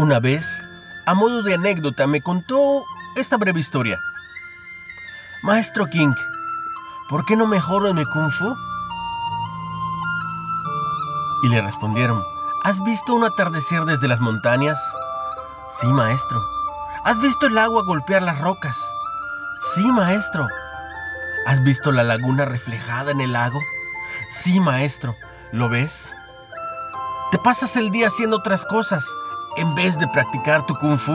Una vez, a modo de anécdota, me contó esta breve historia. Maestro King, ¿por qué no mejoro en mi kung fu? Y le respondieron, ¿has visto un atardecer desde las montañas? Sí, maestro. ¿Has visto el agua golpear las rocas? Sí, maestro. ¿Has visto la laguna reflejada en el lago? Sí, maestro. ¿Lo ves? Te pasas el día haciendo otras cosas en vez de practicar tu kung fu.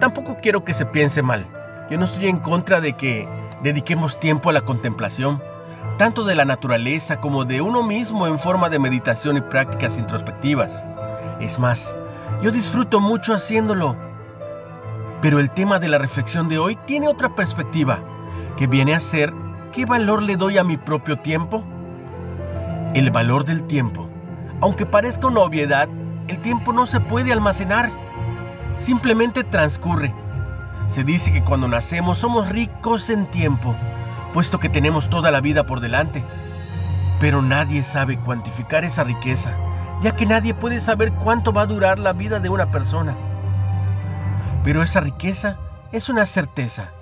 Tampoco quiero que se piense mal. Yo no estoy en contra de que dediquemos tiempo a la contemplación tanto de la naturaleza como de uno mismo en forma de meditación y prácticas introspectivas. Es más, yo disfruto mucho haciéndolo. Pero el tema de la reflexión de hoy tiene otra perspectiva, que viene a ser ¿qué valor le doy a mi propio tiempo? El valor del tiempo. Aunque parezca una obviedad, el tiempo no se puede almacenar. Simplemente transcurre. Se dice que cuando nacemos somos ricos en tiempo puesto que tenemos toda la vida por delante. Pero nadie sabe cuantificar esa riqueza, ya que nadie puede saber cuánto va a durar la vida de una persona. Pero esa riqueza es una certeza,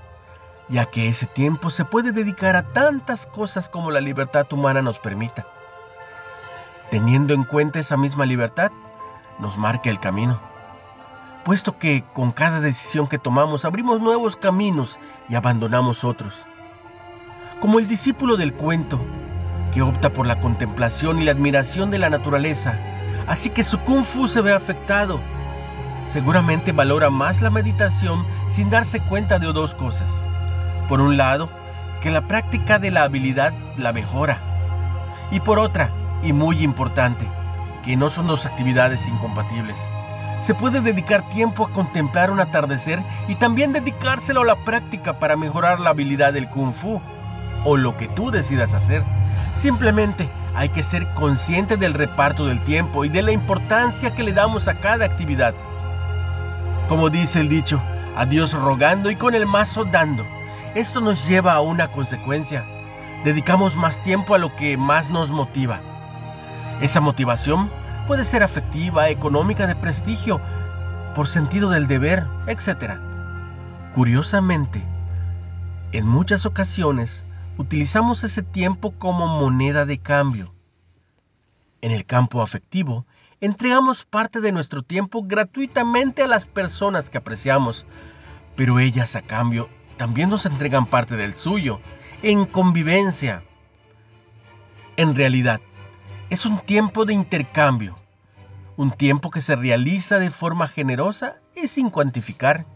ya que ese tiempo se puede dedicar a tantas cosas como la libertad humana nos permita. Teniendo en cuenta esa misma libertad, nos marca el camino, puesto que con cada decisión que tomamos abrimos nuevos caminos y abandonamos otros como el discípulo del cuento, que opta por la contemplación y la admiración de la naturaleza, así que su kung fu se ve afectado. Seguramente valora más la meditación sin darse cuenta de dos cosas. Por un lado, que la práctica de la habilidad la mejora. Y por otra, y muy importante, que no son dos actividades incompatibles. Se puede dedicar tiempo a contemplar un atardecer y también dedicárselo a la práctica para mejorar la habilidad del kung fu o lo que tú decidas hacer. Simplemente hay que ser consciente del reparto del tiempo y de la importancia que le damos a cada actividad. Como dice el dicho, a Dios rogando y con el mazo dando. Esto nos lleva a una consecuencia. Dedicamos más tiempo a lo que más nos motiva. Esa motivación puede ser afectiva, económica, de prestigio, por sentido del deber, etc. Curiosamente, en muchas ocasiones utilizamos ese tiempo como moneda de cambio. En el campo afectivo, entregamos parte de nuestro tiempo gratuitamente a las personas que apreciamos, pero ellas a cambio también nos entregan parte del suyo, en convivencia. En realidad, es un tiempo de intercambio, un tiempo que se realiza de forma generosa y sin cuantificar.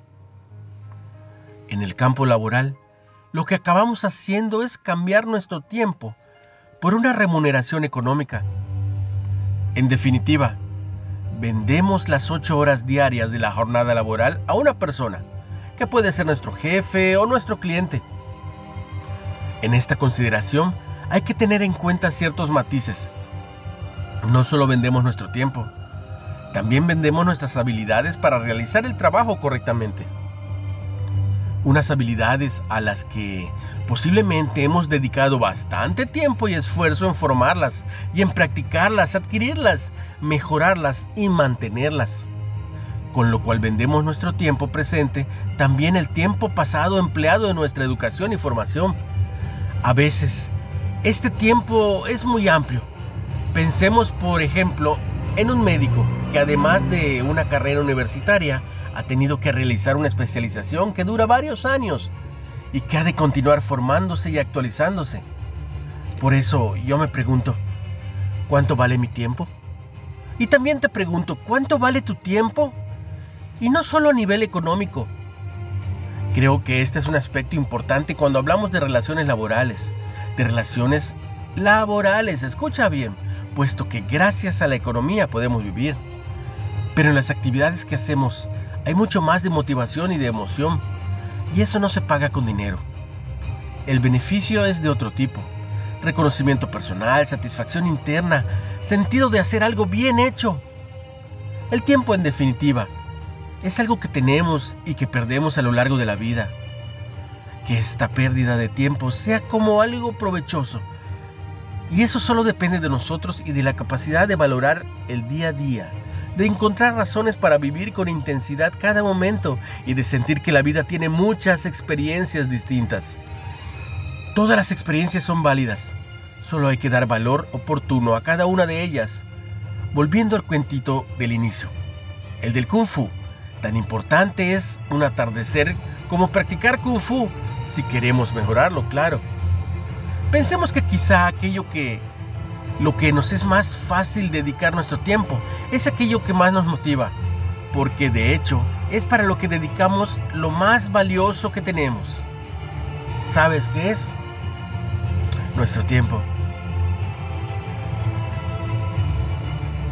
En el campo laboral, lo que acabamos haciendo es cambiar nuestro tiempo por una remuneración económica. En definitiva, vendemos las ocho horas diarias de la jornada laboral a una persona, que puede ser nuestro jefe o nuestro cliente. En esta consideración hay que tener en cuenta ciertos matices. No solo vendemos nuestro tiempo, también vendemos nuestras habilidades para realizar el trabajo correctamente unas habilidades a las que posiblemente hemos dedicado bastante tiempo y esfuerzo en formarlas y en practicarlas, adquirirlas, mejorarlas y mantenerlas. Con lo cual vendemos nuestro tiempo presente, también el tiempo pasado empleado en nuestra educación y formación. A veces, este tiempo es muy amplio. Pensemos, por ejemplo, en un médico que además de una carrera universitaria, ha tenido que realizar una especialización que dura varios años y que ha de continuar formándose y actualizándose. Por eso yo me pregunto, ¿cuánto vale mi tiempo? Y también te pregunto, ¿cuánto vale tu tiempo? Y no solo a nivel económico. Creo que este es un aspecto importante cuando hablamos de relaciones laborales, de relaciones laborales, escucha bien, puesto que gracias a la economía podemos vivir. Pero en las actividades que hacemos hay mucho más de motivación y de emoción, y eso no se paga con dinero. El beneficio es de otro tipo. Reconocimiento personal, satisfacción interna, sentido de hacer algo bien hecho. El tiempo, en definitiva, es algo que tenemos y que perdemos a lo largo de la vida. Que esta pérdida de tiempo sea como algo provechoso, Y eso solo depende de nosotros y de la capacidad de valorar el día a día, de encontrar razones para vivir con intensidad cada momento y de sentir que la vida tiene muchas experiencias distintas. Todas las experiencias son válidas, solo hay que dar valor oportuno a cada una de ellas. Volviendo al cuentito del inicio, el del kung fu. Tan importante es un atardecer como practicar kung fu si queremos mejorarlo, claro. Pensemos que quizá aquello que lo que nos es más fácil dedicar nuestro tiempo es aquello que más nos motiva, porque de hecho es para lo que dedicamos lo más valioso que tenemos. ¿Sabes qué es? Nuestro tiempo.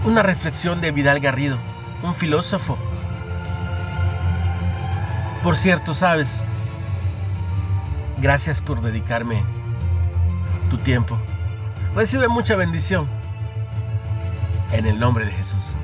Una reflexión de Vidal Garrido, un filósofo. Por cierto, sabes, gracias por dedicarme tu tiempo. Recibe mucha bendición. En el nombre de Jesús.